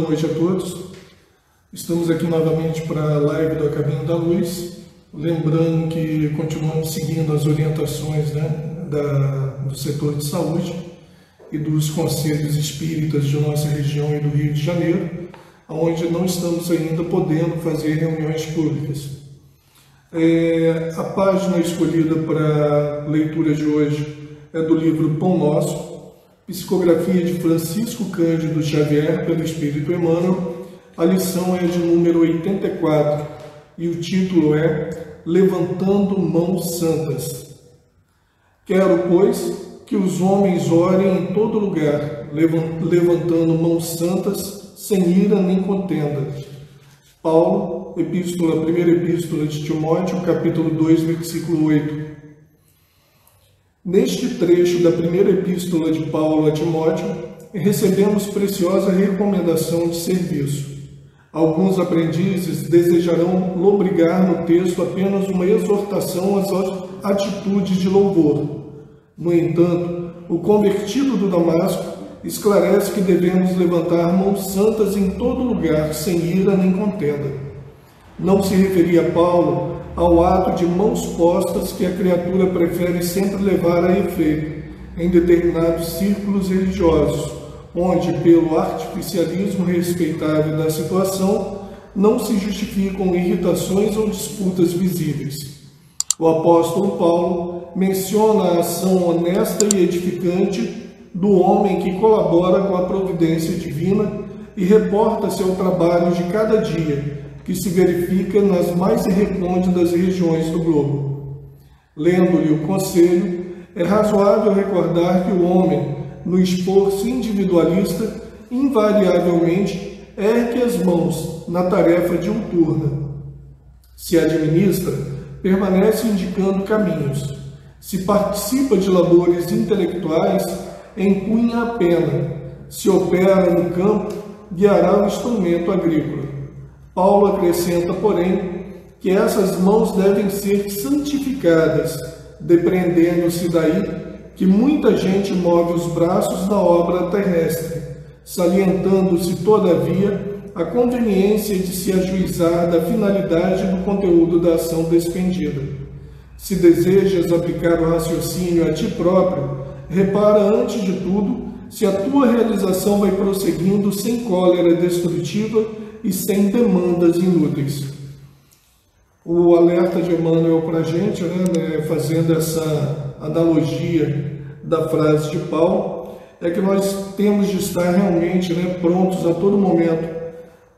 Boa noite a todos. Estamos aqui novamente para a live do Caminho da Luz. Lembrando que continuamos seguindo as orientações né, da, do setor de saúde e dos conselhos espíritas de nossa região e do Rio de Janeiro, onde não estamos ainda podendo fazer reuniões públicas. É, a página escolhida para a leitura de hoje é do livro Pão Nosso, Psicografia de Francisco Cândido Xavier pelo Espírito Emmanuel. A lição é de número 84 e o título é Levantando Mãos Santas. Quero, pois, que os homens orem em todo lugar, levantando mãos santas, sem ira nem contenda. Paulo, epístola, primeira epístola de Timóteo, capítulo 2, versículo 8. Neste trecho da primeira epístola de Paulo a Timóteo, recebemos preciosa recomendação de serviço. Alguns aprendizes desejarão lobrigar no texto apenas uma exortação às atitudes de louvor. No entanto, o convertido do Damasco esclarece que devemos levantar mãos santas em todo lugar, sem ira nem contenda. Não se referia Paulo ao ato de mãos postas que a criatura prefere sempre levar a efeito em determinados círculos religiosos, onde, pelo artificialismo respeitável da situação, não se justificam irritações ou disputas visíveis. O apóstolo Paulo menciona a ação honesta e edificante do homem que colabora com a providência divina e reporta-se ao trabalho de cada dia, que se verifica nas mais recônditas regiões do globo. Lendo-lhe o conselho, é razoável recordar que o homem, no esforço individualista, invariavelmente ergue as mãos na tarefa diuturna. Se administra, permanece indicando caminhos. Se participa de labores intelectuais, empunha a pena. Se opera no campo, guiará o instrumento agrícola. Paulo acrescenta, porém, que essas mãos devem ser santificadas, depreendendo-se daí que muita gente move os braços na obra terrestre, salientando-se, todavia, a conveniência de se ajuizar da finalidade do conteúdo da ação despendida. Se desejas aplicar o raciocínio a ti próprio, repara antes de tudo se a tua realização vai prosseguindo sem cólera destrutiva e sem demandas inúteis. O alerta de Emmanuel para a gente, né, né, fazendo essa analogia da frase de Paulo, é que nós temos de estar realmente né, prontos a todo momento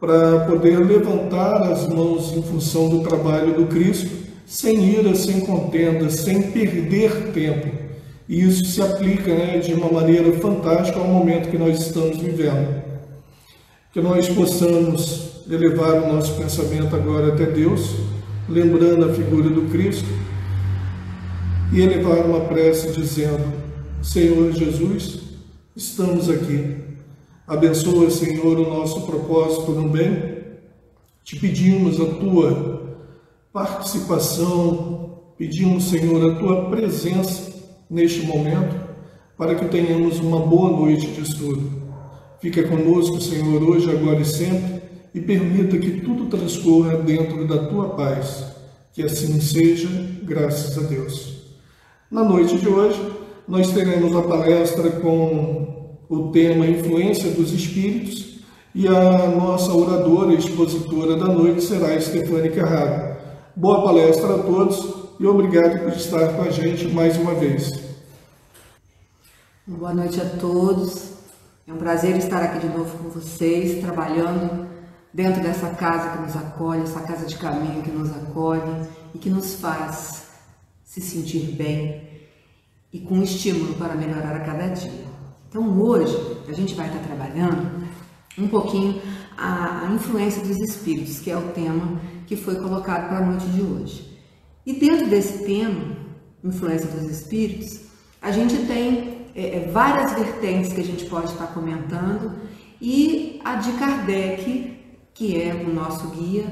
para poder levantar as mãos em função do trabalho do Cristo, sem ira, sem contenda, sem perder tempo. E isso se aplica né, de uma maneira fantástica ao momento que nós estamos vivendo. Que nós possamos elevar o nosso pensamento agora até Deus, lembrando a figura do Cristo, e elevar uma prece dizendo: Senhor Jesus, estamos aqui. Abençoa, Senhor, o nosso propósito no bem. Te pedimos a tua participação, pedimos, Senhor, a tua presença neste momento, para que tenhamos uma boa noite de estudo. Fica conosco, Senhor, hoje, agora e sempre, e permita que tudo transcorra dentro da tua paz. Que assim seja, graças a Deus. Na noite de hoje, nós teremos a palestra com o tema Influência dos Espíritos e a nossa oradora e expositora da noite será Stefane Carraro. Boa palestra a todos e obrigado por estar com a gente mais uma vez. Boa noite a todos. É um prazer estar aqui de novo com vocês, trabalhando dentro dessa casa que nos acolhe, essa casa de caminho que nos acolhe e que nos faz se sentir bem e com estímulo para melhorar a cada dia. Então hoje a gente vai estar trabalhando um pouquinho a, influência dos espíritos, que é o tema que foi colocado para a noite de hoje. E dentro desse tema, influência dos espíritos, a gente tem é, é, várias vertentes que a gente pode estar comentando e a de Kardec, que é o nosso guia,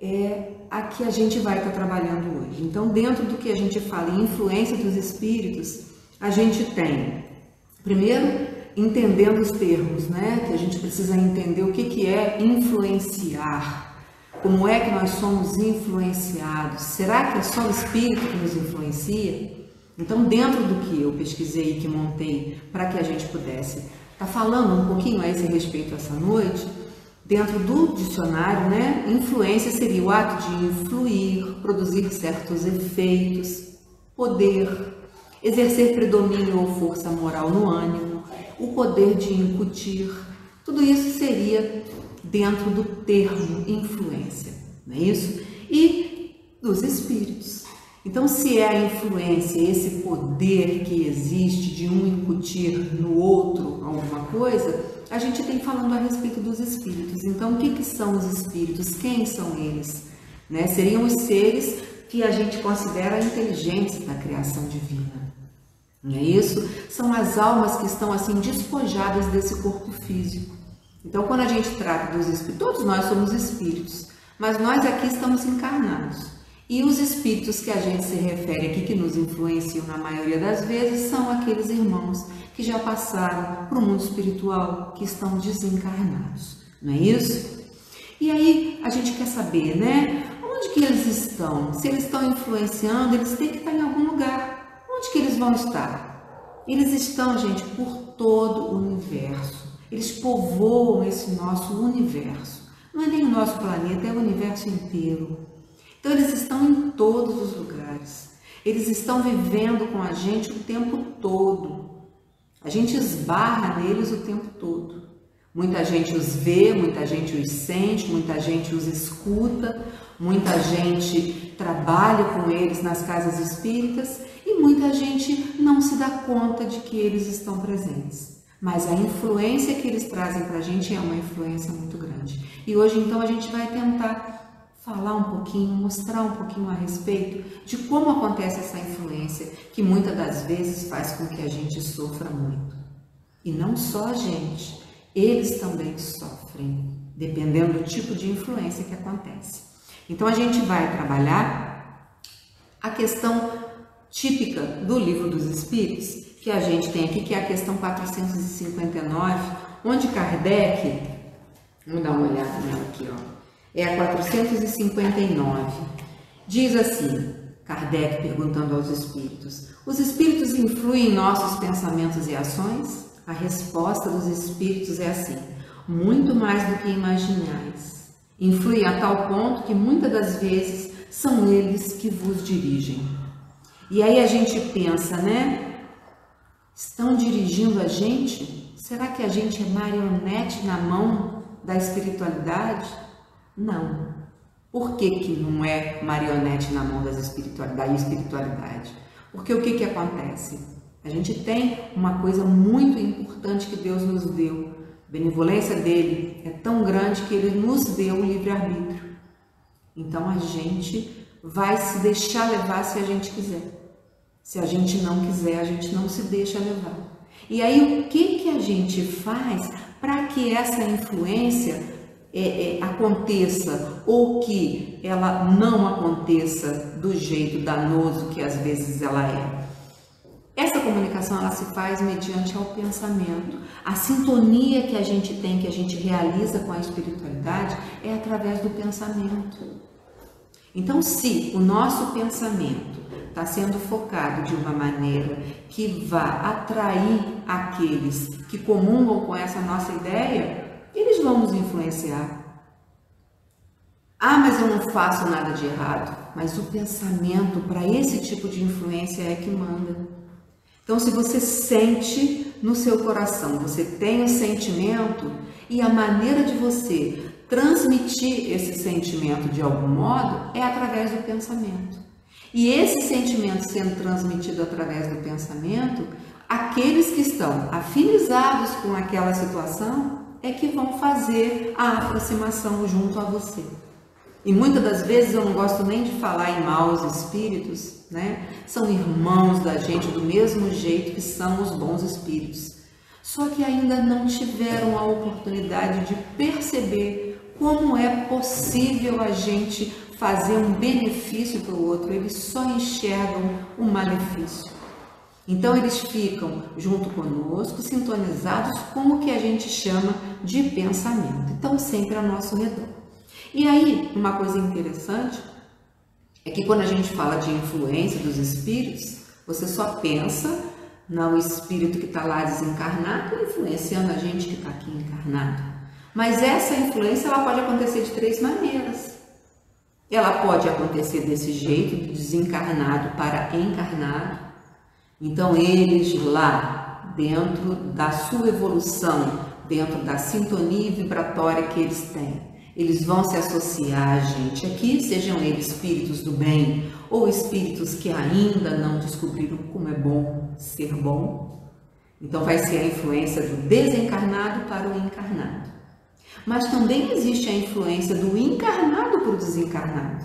é a que a gente vai estar trabalhando hoje. Então, dentro do que a gente fala em influência dos espíritos, a gente tem, primeiro, entendendo os termos, né? Que a gente precisa entender o que, que é influenciar. Como é que nós somos influenciados? Será que é só o espírito que nos influencia? Então, dentro do que eu pesquisei e que montei para que a gente pudesse estar tá falando um pouquinho a esse respeito essa noite, dentro do dicionário, né, influência seria o ato de influir, produzir certos efeitos, poder, exercer predomínio ou força moral no ânimo, o poder de incutir. Tudo isso seria dentro do termo influência, não é isso? E dos espíritos. Então, se é a influência, esse poder que existe de um incutir no outro alguma coisa, a gente tem falando a respeito dos espíritos. Então, o que, que são os espíritos? Quem são eles? Né? Seriam os seres que a gente considera inteligentes da criação divina. Não é isso? São as almas que estão assim despojadas desse corpo físico. Então, quando a gente trata dos espíritos, todos nós somos espíritos, mas nós aqui estamos encarnados. E os espíritos que a gente se refere aqui, que nos influenciam na maioria das vezes, são aqueles irmãos que já passaram para o mundo espiritual, que estão desencarnados. Não é isso? E aí a gente quer saber, né? Onde que eles estão? Se eles estão influenciando, eles têm que estar em algum lugar. Onde que eles vão estar? Eles estão, gente, por todo o universo. Eles povoam esse nosso universo. Não é nem o nosso planeta, é o universo inteiro. Então, eles estão em todos os lugares. Eles estão vivendo com a gente o tempo todo. A gente esbarra neles o tempo todo. Muita gente os vê, muita gente os sente, muita gente os escuta, muita gente trabalha com eles nas casas espíritas e muita gente não se dá conta de que eles estão presentes. Mas a influência que eles trazem para a gente é uma influência muito grande. E hoje, então, a gente vai tentar falar um pouquinho, mostrar um pouquinho a respeito de como acontece essa influência que muitas das vezes faz com que a gente sofra muito. E não só a gente, eles também sofrem, dependendo do tipo de influência que acontece. Então a gente vai trabalhar a questão típica do livro dos Espíritos, que a gente tem aqui, que é a questão 459, onde Kardec, vamos dar uma olhada nela aqui, ó é a 459. Diz assim, Kardec perguntando aos espíritos: Os espíritos influem em nossos pensamentos e ações? A resposta dos espíritos é assim: muito mais do que imaginais. Influem a tal ponto que muitas das vezes são eles que vos dirigem. E aí a gente pensa, né? Estão dirigindo a gente? Será que a gente é marionete na mão da espiritualidade? Não. Por que, que não é marionete na mão das espiritualidade, da espiritualidade? Porque o que, que acontece? A gente tem uma coisa muito importante que Deus nos deu. A benevolência dele é tão grande que ele nos deu o livre-arbítrio. Então a gente vai se deixar levar se a gente quiser. Se a gente não quiser, a gente não se deixa levar. E aí o que, que a gente faz para que essa influência é, é, aconteça ou que ela não aconteça do jeito danoso que às vezes ela é. Essa comunicação ela se faz mediante ao pensamento. A sintonia que a gente tem, que a gente realiza com a espiritualidade, é através do pensamento. Então, se o nosso pensamento está sendo focado de uma maneira que vá atrair aqueles que comungam com essa nossa ideia, eles vão nos influenciar. Ah, mas eu não faço nada de errado. Mas o pensamento para esse tipo de influência é que manda. Então, se você sente no seu coração, você tem o sentimento e a maneira de você transmitir esse sentimento de algum modo é através do pensamento. E esse sentimento sendo transmitido através do pensamento, aqueles que estão afinizados com aquela situação é que vão fazer a aproximação junto a você. E muitas das vezes eu não gosto nem de falar em maus espíritos, né? São irmãos da gente do mesmo jeito que são os bons espíritos. Só que ainda não tiveram a oportunidade de perceber como é possível a gente fazer um benefício para o outro. Eles só enxergam o malefício. Então eles ficam junto conosco, sintonizados com o que a gente chama de pensamento. Então sempre ao nosso redor. E aí, uma coisa interessante é que quando a gente fala de influência dos espíritos, você só pensa no espírito que está lá desencarnado influenciando a gente que está aqui encarnado. Mas essa influência ela pode acontecer de três maneiras. Ela pode acontecer desse jeito, de desencarnado para encarnado. Então eles lá, dentro da sua evolução, dentro da sintonia vibratória que eles têm, eles vão se associar a gente aqui, sejam eles espíritos do bem ou espíritos que ainda não descobriram como é bom ser bom. Então vai ser a influência do desencarnado para o encarnado. Mas também existe a influência do encarnado para o desencarnado.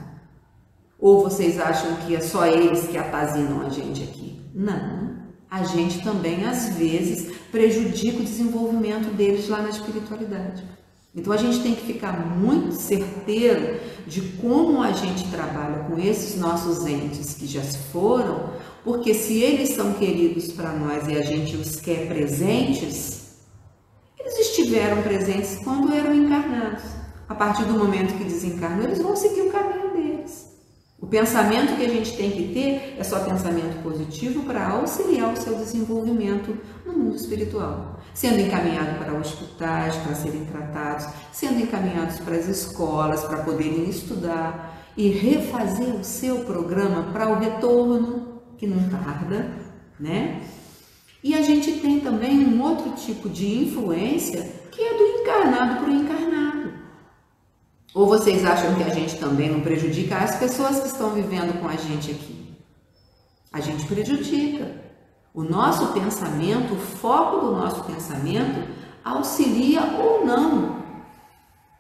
Ou vocês acham que é só eles que apazinam a gente aqui? Não. A gente também, às vezes, prejudica o desenvolvimento deles lá na espiritualidade. Então a gente tem que ficar muito certeiro de como a gente trabalha com esses nossos entes que já se foram, porque se eles são queridos para nós e a gente os quer presentes, eles estiveram presentes quando eram encarnados. A partir do momento que desencarnam, eles vão seguir o caminho deles. O pensamento que a gente tem que ter é só pensamento positivo para auxiliar o seu desenvolvimento no mundo espiritual. Sendo encaminhado para hospitais para serem tratados, sendo encaminhados para as escolas para poderem estudar e refazer o seu programa para o retorno, que não tarda, né? E a gente tem também um outro tipo de influência que é do encarnado para o encarnado. Ou vocês acham que a gente também não prejudica as pessoas que estão vivendo com a gente aqui? A gente prejudica. O nosso pensamento, o foco do nosso pensamento, auxilia ou não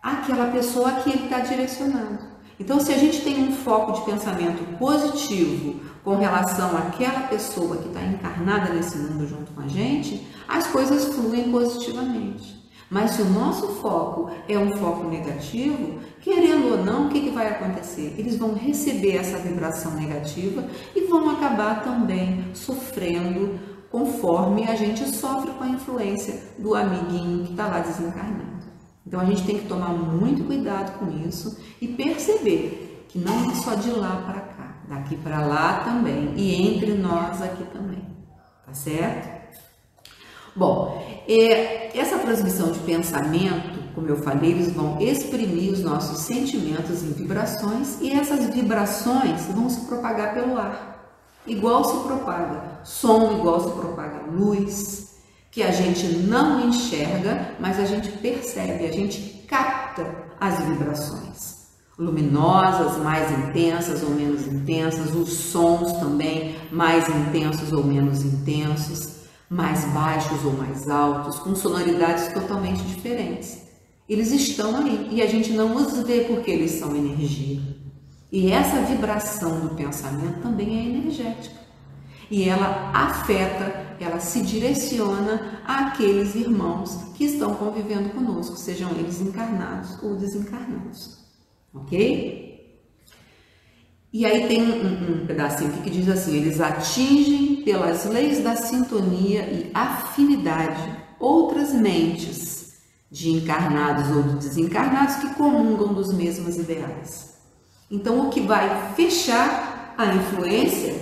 aquela pessoa a que ele está direcionado. Então, se a gente tem um foco de pensamento positivo com relação àquela pessoa que está encarnada nesse mundo junto com a gente, as coisas fluem positivamente. Mas se o nosso foco é um foco negativo, querendo ou não, o que, que vai acontecer? Eles vão receber essa vibração negativa e vão acabar também sofrendo conforme a gente sofre com a influência do amiguinho que está lá desencarnando. Então a gente tem que tomar muito cuidado com isso e perceber que não é só de lá para cá, daqui para lá também e entre nós aqui também, tá certo? Bom, é, essa transmissão de pensamento, como eu falei, eles vão exprimir os nossos sentimentos em vibrações e essas vibrações vão se propagar pelo ar. Igual se propaga som, igual se propaga luz, que a gente não enxerga, mas a gente percebe, a gente capta as vibrações. Luminosas, mais intensas ou menos intensas, os sons também mais intensos ou menos intensos mais baixos ou mais altos, com sonoridades totalmente diferentes. Eles estão aí e a gente não os vê porque eles são energia. E essa vibração do pensamento também é energética. E ela afeta, ela se direciona àqueles irmãos que estão convivendo conosco, sejam eles encarnados ou desencarnados. Ok? E aí tem um, um pedacinho aqui que diz assim: eles atingem pelas leis da sintonia e afinidade outras mentes de encarnados ou de desencarnados que comungam dos mesmos ideais. Então, o que vai fechar a influência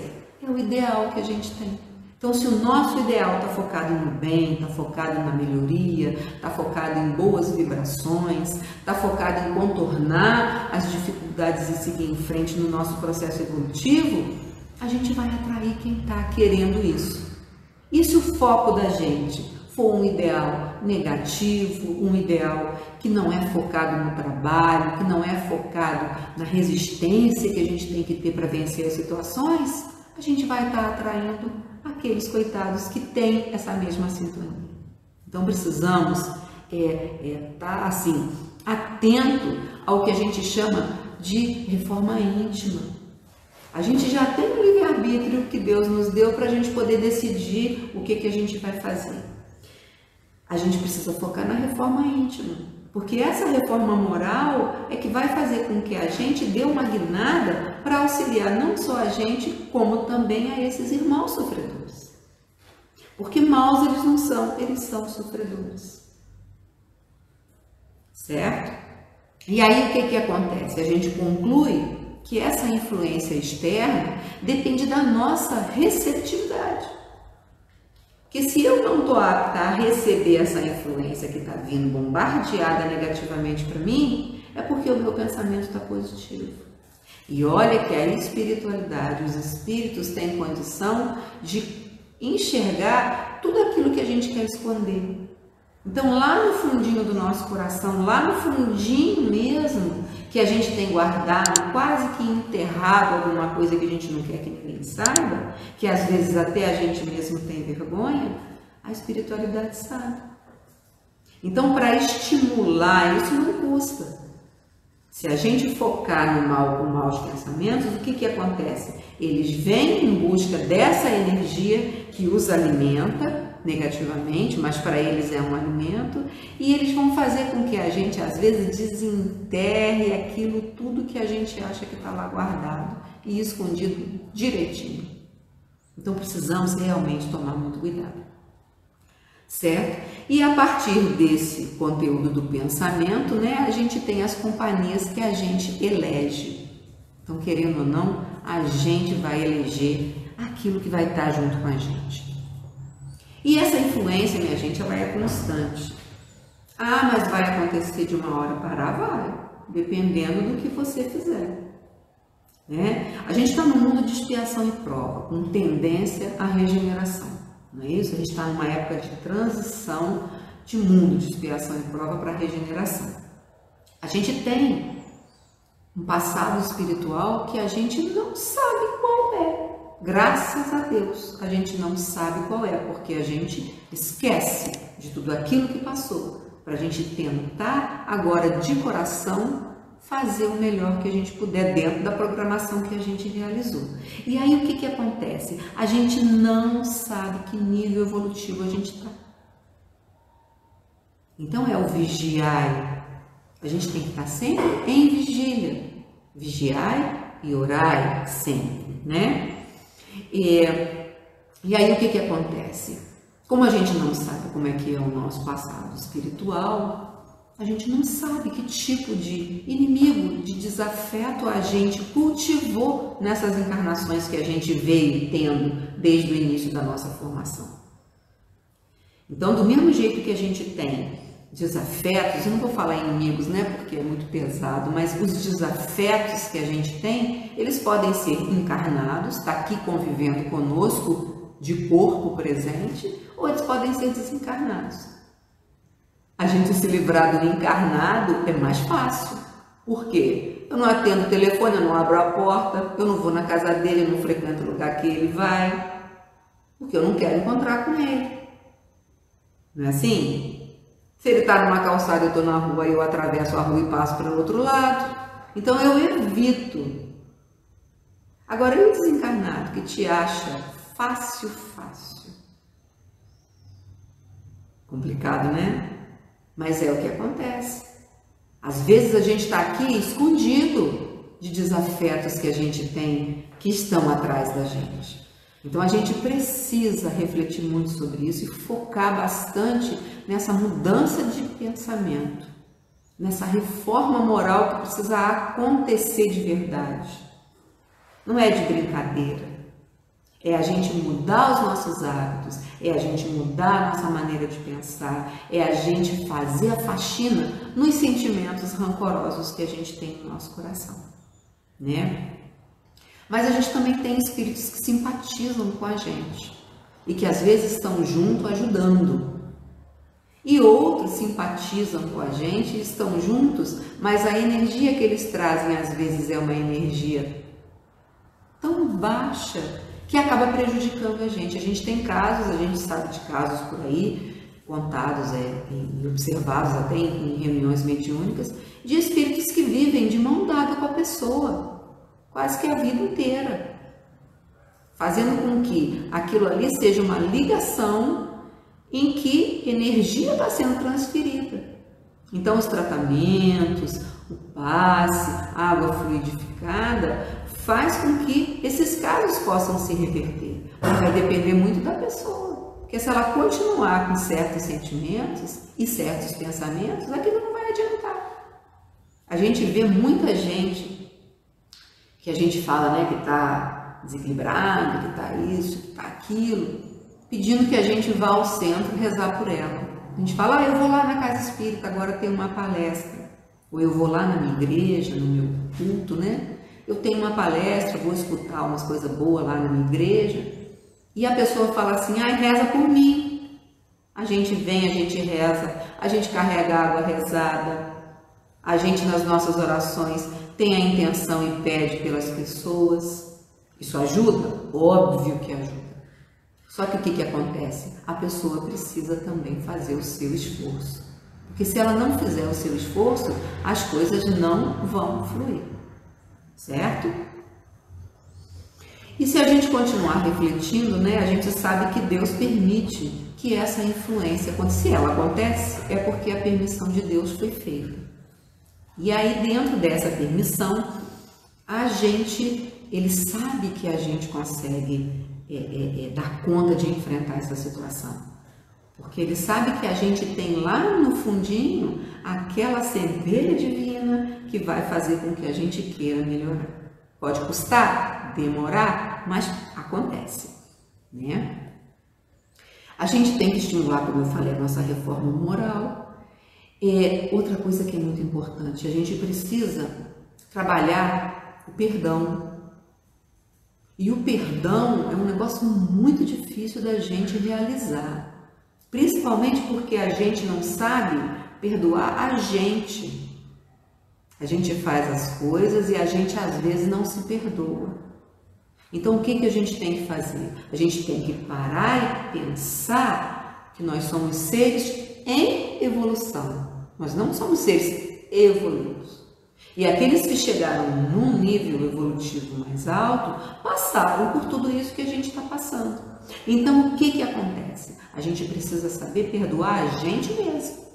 é o ideal que a gente tem. Então, se o nosso ideal está focado no bem, está focado na melhoria, está focado em boas vibrações, está focado em contornar as dificuldades e seguir em frente no nosso processo evolutivo, a gente vai atrair quem está querendo isso. E se o foco da gente for um ideal negativo, um ideal que não é focado no trabalho, que não é focado na resistência que a gente tem que ter para vencer as situações, a gente vai estar tá atraindo aqueles coitados que têm essa mesma sintonia. Então precisamos estar é, é, tá, assim, atento ao que a gente chama de reforma íntima. A gente já tem o livre-arbítrio que Deus nos deu para a gente poder decidir o que, que a gente vai fazer. A gente precisa focar na reforma íntima, porque essa reforma moral é que vai fazer com que a gente dê uma guinada para auxiliar não só a gente, como também a esses irmãos sofredores. Porque maus eles não são, eles são sofredores. Certo? E aí o que, que acontece? A gente conclui que essa influência externa depende da nossa receptividade. Que se eu não estou apta a receber essa influência que está vindo bombardeada negativamente para mim, é porque o meu pensamento está positivo. E olha que a espiritualidade, os espíritos têm condição de enxergar tudo aquilo que a gente quer esconder. Então, lá no fundinho do nosso coração, lá no fundinho mesmo, que a gente tem guardado, quase que enterrado alguma coisa que a gente não quer que ninguém saiba, que às vezes até a gente mesmo tem vergonha, a espiritualidade sabe. Então, para estimular, isso não custa. Se a gente focar no mal com maus pensamentos, o que, que acontece? Eles vêm em busca dessa energia que os alimenta negativamente, mas para eles é um alimento, e eles vão fazer com que a gente, às vezes, desenterre aquilo tudo que a gente acha que está lá guardado e escondido direitinho. Então precisamos realmente tomar muito cuidado certo? E a partir desse conteúdo do pensamento, né, a gente tem as companhias que a gente elege. Então, querendo ou não, a gente vai eleger aquilo que vai estar junto com a gente. E essa influência, minha gente, ela é constante. Ah, mas vai acontecer de uma hora para vai, dependendo do que você fizer. Né? A gente está num mundo de expiação e prova, com tendência à regeneração. Não é isso? A gente está numa época de transição de mundo, de expiação e prova para regeneração. A gente tem um passado espiritual que a gente não sabe qual é. Graças a Deus, a gente não sabe qual é, porque a gente esquece de tudo aquilo que passou, para a gente tentar agora de coração fazer o melhor que a gente puder dentro da programação que a gente realizou. E aí o que, que acontece? A gente não sabe que nível evolutivo a gente está. Então é o vigiai. A gente tem que estar sempre em vigília. Vigiai e orai sempre, né? E, e aí o que, que acontece? Como a gente não sabe como é que é o nosso passado espiritual, a gente não sabe que tipo de inimigo, de desafeto a gente cultivou nessas encarnações que a gente veio tendo desde o início da nossa formação. Então, do mesmo jeito que a gente tem desafetos, eu não vou falar inimigos, né, porque é muito pesado, mas os desafetos que a gente tem, eles podem ser encarnados, está aqui convivendo conosco de corpo presente, ou eles podem ser desencarnados. A gente se livrar do encarnado é mais fácil. Por quê? Eu não atendo o telefone, eu não abro a porta, eu não vou na casa dele, eu não frequento o lugar que ele vai, porque eu não quero encontrar com ele. Não é assim? Se ele está numa calçada, eu estou na rua, eu atravesso a rua e passo para o outro lado. Então eu evito. Agora, e o desencarnado que te acha fácil, fácil? Complicado, né? Mas é o que acontece. Às vezes a gente está aqui escondido de desafetos que a gente tem que estão atrás da gente. Então a gente precisa refletir muito sobre isso e focar bastante nessa mudança de pensamento, nessa reforma moral que precisa acontecer de verdade. Não é de brincadeira. É a gente mudar os nossos hábitos, é a gente mudar a nossa maneira de pensar, é a gente fazer a faxina nos sentimentos rancorosos que a gente tem no nosso coração, né? Mas a gente também tem espíritos que simpatizam com a gente e que às vezes estão junto ajudando. E outros simpatizam com a gente, estão juntos, mas a energia que eles trazem às vezes é uma energia tão baixa que acaba prejudicando a gente. A gente tem casos, a gente sabe de casos por aí, contados é, e observados até em, em reuniões mediúnicas, de espíritos que vivem de mão dada com a pessoa, quase que a vida inteira, fazendo com que aquilo ali seja uma ligação em que energia está sendo transferida. Então, os tratamentos, o passe, a água fluidificada, faz com que esses casos possam se reverter. Mas vai depender muito da pessoa. Porque se ela continuar com certos sentimentos e certos pensamentos, aquilo não vai adiantar. A gente vê muita gente que a gente fala né, que está desequilibrado, que está isso, que está aquilo, pedindo que a gente vá ao centro rezar por ela. A gente fala, ah, eu vou lá na casa espírita, agora tem uma palestra. Ou eu vou lá na minha igreja, no meu culto, né? Eu tenho uma palestra, vou escutar umas coisas boas lá na minha igreja. E a pessoa fala assim, ah, reza por mim. A gente vem, a gente reza, a gente carrega água rezada, a gente nas nossas orações tem a intenção e pede pelas pessoas. Isso ajuda? Óbvio que ajuda. Só que o que, que acontece? A pessoa precisa também fazer o seu esforço. Porque se ela não fizer o seu esforço, as coisas não vão fluir. Certo? E se a gente continuar refletindo, né, a gente sabe que Deus permite que essa influência aconteça. Se ela acontece, é porque a permissão de Deus foi feita. E aí, dentro dessa permissão, a gente, ele sabe que a gente consegue é, é, é, dar conta de enfrentar essa situação. Porque ele sabe que a gente tem lá no fundinho aquela centelha divina que vai fazer com que a gente queira melhorar. Pode custar, demorar, mas acontece, né? A gente tem que estimular, como eu falei, a nossa reforma moral. É outra coisa que é muito importante, a gente precisa trabalhar o perdão. E o perdão é um negócio muito difícil da gente realizar. Principalmente porque a gente não sabe perdoar a gente. A gente faz as coisas e a gente às vezes não se perdoa. Então o que, que a gente tem que fazer? A gente tem que parar e pensar que nós somos seres em evolução. Nós não somos seres evoluídos. E aqueles que chegaram num nível evolutivo mais alto passaram por tudo isso que a gente está passando. Então, o que, que acontece? A gente precisa saber perdoar a gente mesmo.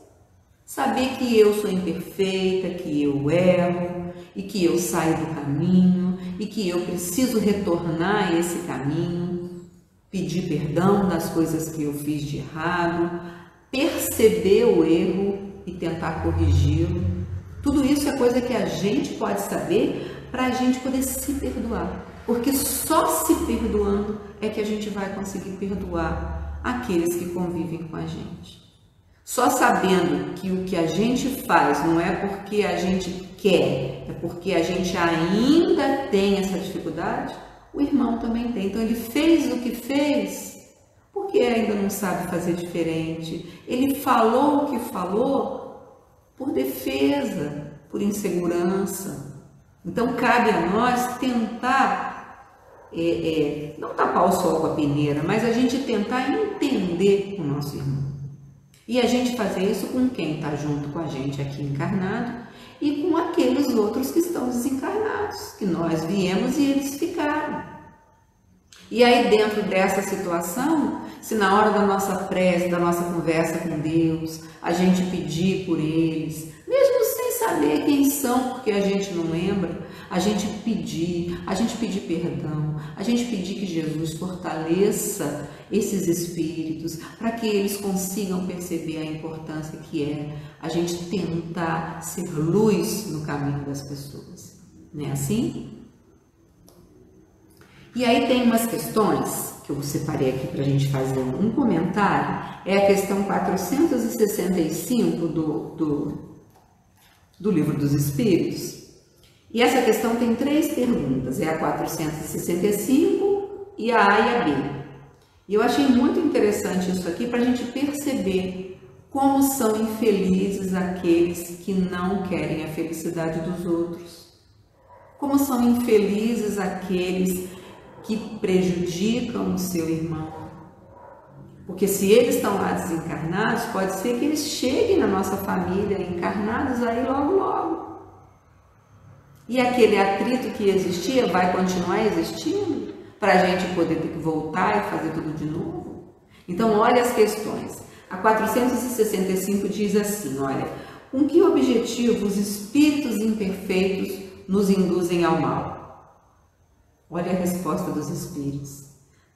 Saber que eu sou imperfeita, que eu erro e que eu saio do caminho e que eu preciso retornar a esse caminho, pedir perdão das coisas que eu fiz de errado, perceber o erro e tentar corrigi-lo. Tudo isso é coisa que a gente pode saber para a gente poder se perdoar. Porque só se perdoando é que a gente vai conseguir perdoar aqueles que convivem com a gente. Só sabendo que o que a gente faz não é porque a gente quer, é porque a gente ainda tem essa dificuldade, o irmão também tem. Então ele fez o que fez porque ainda não sabe fazer diferente. Ele falou o que falou por defesa, por insegurança. Então cabe a nós tentar é, é, não tapar o sol com a peneira, mas a gente tentar entender o nosso irmão. E a gente fazer isso com quem está junto com a gente aqui encarnado e com aqueles outros que estão desencarnados, que nós viemos e eles ficaram. E aí, dentro dessa situação, se na hora da nossa prece, da nossa conversa com Deus, a gente pedir por eles, mesmo sem saber quem são, porque a gente não lembra, a gente pedir, a gente pedir perdão, a gente pedir que Jesus fortaleça esses espíritos para que eles consigam perceber a importância que é a gente tentar ser luz no caminho das pessoas. Não é assim? E aí tem umas questões que eu separei aqui para a gente fazer um comentário. É a questão 465 do, do, do Livro dos Espíritos, e essa questão tem três perguntas, é a 465 e a A e a B. E eu achei muito interessante isso aqui para a gente perceber como são infelizes aqueles que não querem a felicidade dos outros. Como são infelizes aqueles que prejudicam o seu irmão. Porque se eles estão lá desencarnados, pode ser que eles cheguem na nossa família encarnados aí logo logo. E aquele atrito que existia vai continuar existindo para a gente poder ter que voltar e fazer tudo de novo? Então, olha as questões. A 465 diz assim: olha, com que objetivo os espíritos imperfeitos nos induzem ao mal? Olha a resposta dos espíritos.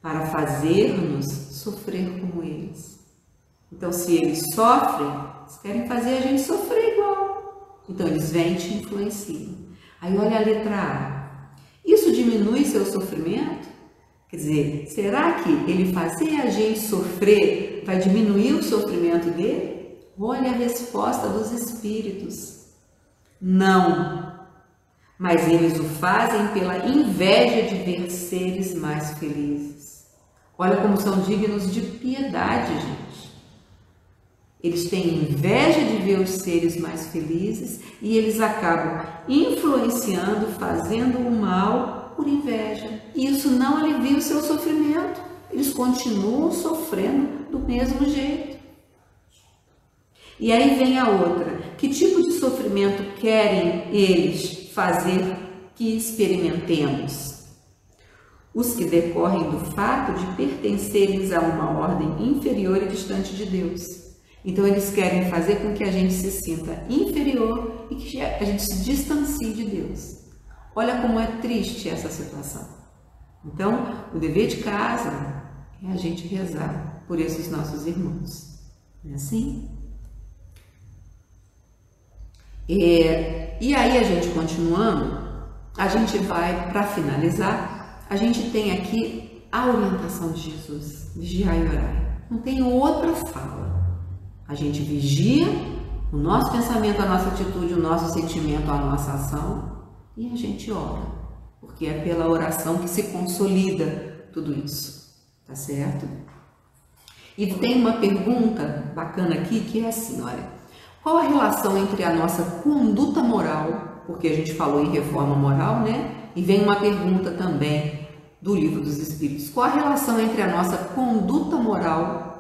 para fazer-nos sofrer como eles. Então, se eles sofrem, eles querem fazer a gente sofrer igual. Então, eles vêm e te influenciam. Aí, olha a letra A. Isso diminui seu sofrimento? Quer dizer, será que ele fazer a gente sofrer vai diminuir o sofrimento dele? Olha a resposta dos espíritos. Não. Mas eles o fazem pela inveja de ver seres mais felizes. Olha como são dignos de piedade, gente. Eles têm inveja de ver os seres mais felizes e eles acabam influenciando, fazendo o mal por inveja. E isso não alivia o seu sofrimento. Eles continuam sofrendo do mesmo jeito. E aí vem a outra: que tipo de sofrimento querem eles fazer que experimentemos? Os que decorrem do fato de pertencerem a uma ordem inferior e distante de Deus. Então, eles querem fazer com que a gente se sinta inferior e que a gente se distancie de Deus. Olha como é triste essa situação. Então, o dever de casa é a gente rezar por esses nossos irmãos. Não é assim? É, e aí, a gente continuando, a gente vai, para finalizar, a gente tem aqui a orientação de Jesus, vigiar e orar. Não tem outra fala. A gente vigia o nosso pensamento, a nossa atitude, o nosso sentimento, a nossa ação e a gente ora, porque é pela oração que se consolida tudo isso, tá certo? E tem uma pergunta bacana aqui que é assim, olha, qual a relação entre a nossa conduta moral, porque a gente falou em reforma moral, né? E vem uma pergunta também do livro dos Espíritos, qual a relação entre a nossa conduta moral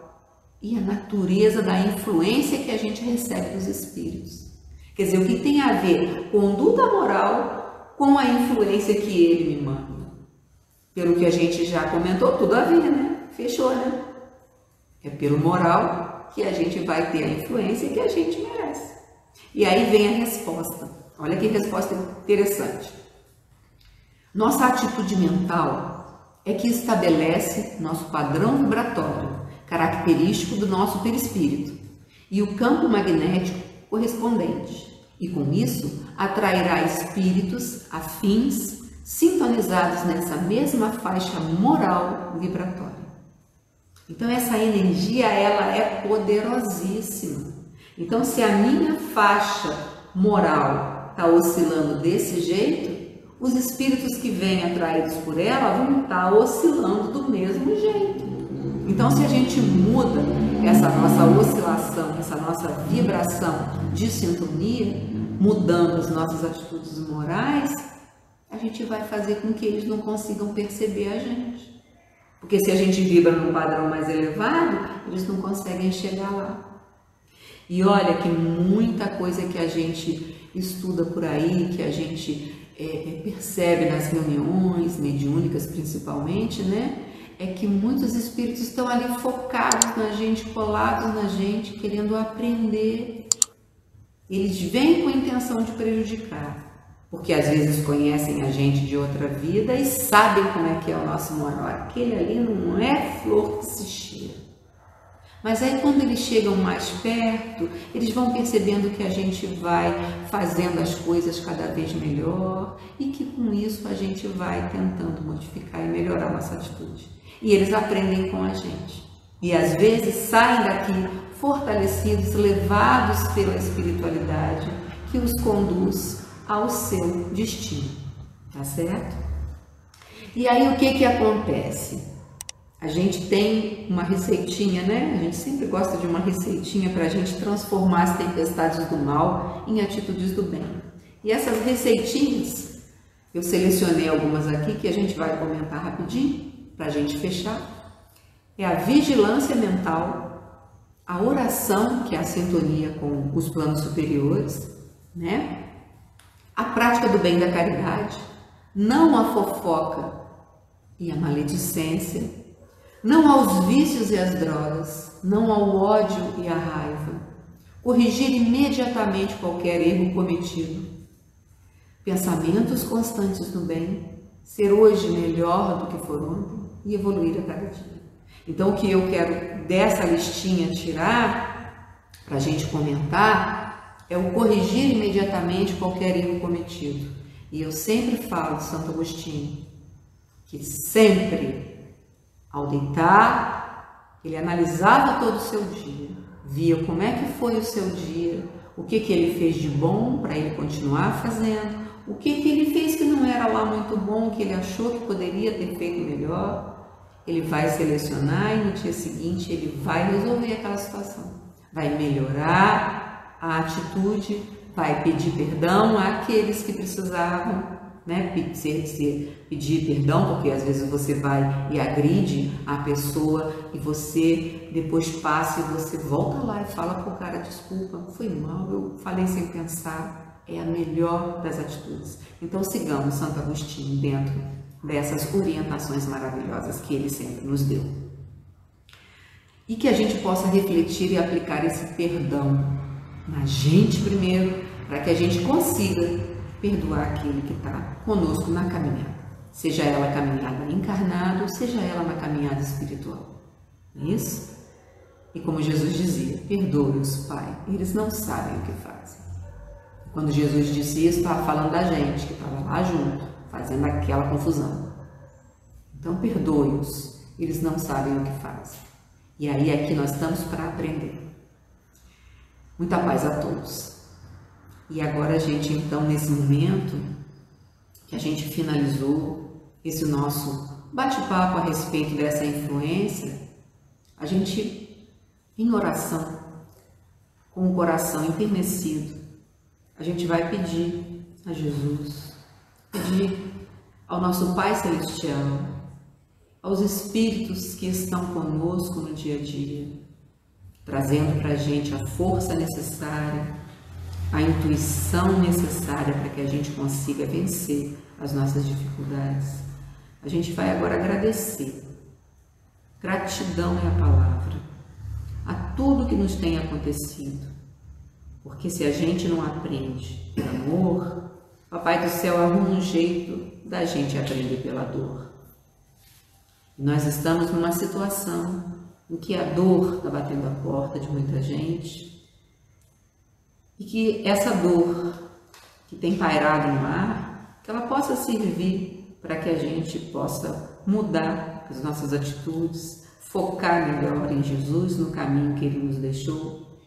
e a natureza da influência que a gente recebe dos espíritos. Quer dizer, o que tem a ver conduta moral com a influência que ele me manda. Pelo que a gente já comentou, tudo a ver, né? Fechou, né? É pelo moral que a gente vai ter a influência que a gente merece. E aí vem a resposta. Olha que resposta interessante. Nossa atitude mental é que estabelece nosso padrão vibratório característico do nosso perispírito, e o campo magnético correspondente, e com isso atrairá espíritos afins sintonizados nessa mesma faixa moral vibratória. Então essa energia ela é poderosíssima. Então se a minha faixa moral está oscilando desse jeito, os espíritos que vêm atraídos por ela vão estar tá oscilando do mesmo jeito. Então, se a gente muda essa nossa oscilação, essa nossa vibração de sintonia, mudando as nossas atitudes morais, a gente vai fazer com que eles não consigam perceber a gente. Porque se a gente vibra num padrão mais elevado, eles não conseguem chegar lá. E olha que muita coisa que a gente estuda por aí, que a gente é, é percebe nas reuniões mediúnicas principalmente, né? É que muitos espíritos estão ali focados na gente, colados na gente, querendo aprender. Eles vêm com a intenção de prejudicar, porque às vezes conhecem a gente de outra vida e sabem como é que é o nosso moral. Aquele ali não é flor que se cheira. Mas aí quando eles chegam mais perto, eles vão percebendo que a gente vai fazendo as coisas cada vez melhor e que com isso a gente vai tentando modificar e melhorar nossa atitude e eles aprendem com a gente. E às vezes saem daqui fortalecidos, levados pela espiritualidade que os conduz ao seu destino. Tá certo? E aí o que que acontece? A gente tem uma receitinha, né? A gente sempre gosta de uma receitinha para a gente transformar as tempestades do mal em atitudes do bem. E essas receitinhas, eu selecionei algumas aqui que a gente vai comentar rapidinho para a gente fechar, é a vigilância mental, a oração, que é a sintonia com os planos superiores, né? A prática do bem da caridade, não a fofoca e a maledicência, não aos vícios e às drogas, não ao ódio e à raiva, corrigir imediatamente qualquer erro cometido, pensamentos constantes no bem, ser hoje melhor do que for ontem, e evoluir a cada dia. Então, o que eu quero dessa listinha tirar, para a gente comentar, é o corrigir imediatamente qualquer erro cometido. E eu sempre falo Santo Agostinho, que sempre, ao deitar, ele analisava todo o seu dia, via como é que foi o seu dia, o que, que ele fez de bom para ele continuar fazendo, o que, que ele fez que não era lá muito bom, que ele achou que poderia ter feito melhor. Ele vai selecionar e no dia seguinte ele vai resolver aquela situação, vai melhorar a atitude, vai pedir perdão àqueles que precisavam né, pedir, pedir perdão, porque às vezes você vai e agride a pessoa e você depois passa e você volta lá e fala pro cara, desculpa, foi mal, eu falei sem pensar, é a melhor das atitudes. Então sigamos Santo Agostinho dentro dessas orientações maravilhosas que ele sempre nos deu. E que a gente possa refletir e aplicar esse perdão na gente primeiro, para que a gente consiga perdoar aquele que está conosco na caminhada, seja ela caminhada encarnada seja ela na caminhada espiritual. Não é isso? E como Jesus dizia, perdoe-os, Pai, eles não sabem o que fazem. Quando Jesus disse isso, estava falando da gente que estava lá junto, fazendo aquela confusão. Então, perdoe-os, eles não sabem o que fazem. E aí aqui nós estamos para aprender. Muita paz a todos. E agora a gente, então, nesse momento que a gente finalizou esse nosso bate-papo a respeito dessa influência, a gente, em oração, com o coração enternecido, a gente vai pedir a Jesus, pedir ao nosso Pai Celestial, aos Espíritos que estão conosco no dia a dia, trazendo para a gente a força necessária a intuição necessária para que a gente consiga vencer as nossas dificuldades. A gente vai agora agradecer. Gratidão é a palavra a tudo que nos tem acontecido. Porque se a gente não aprende amor, Papai do céu arruma um jeito da gente aprender pela dor. Nós estamos numa situação em que a dor está batendo a porta de muita gente e que essa dor que tem pairado no ar, que ela possa servir para que a gente possa mudar as nossas atitudes, focar melhor em Jesus, no caminho que Ele nos deixou,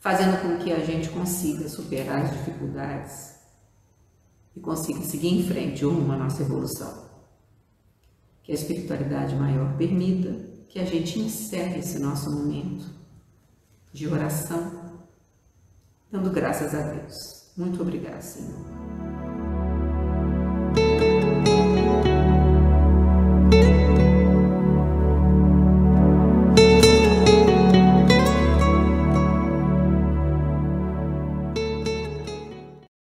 fazendo com que a gente consiga superar as dificuldades e consiga seguir em frente rumo à nossa evolução. Que a espiritualidade maior permita que a gente encerre esse nosso momento de oração dando graças a Deus. Muito obrigada, Senhor.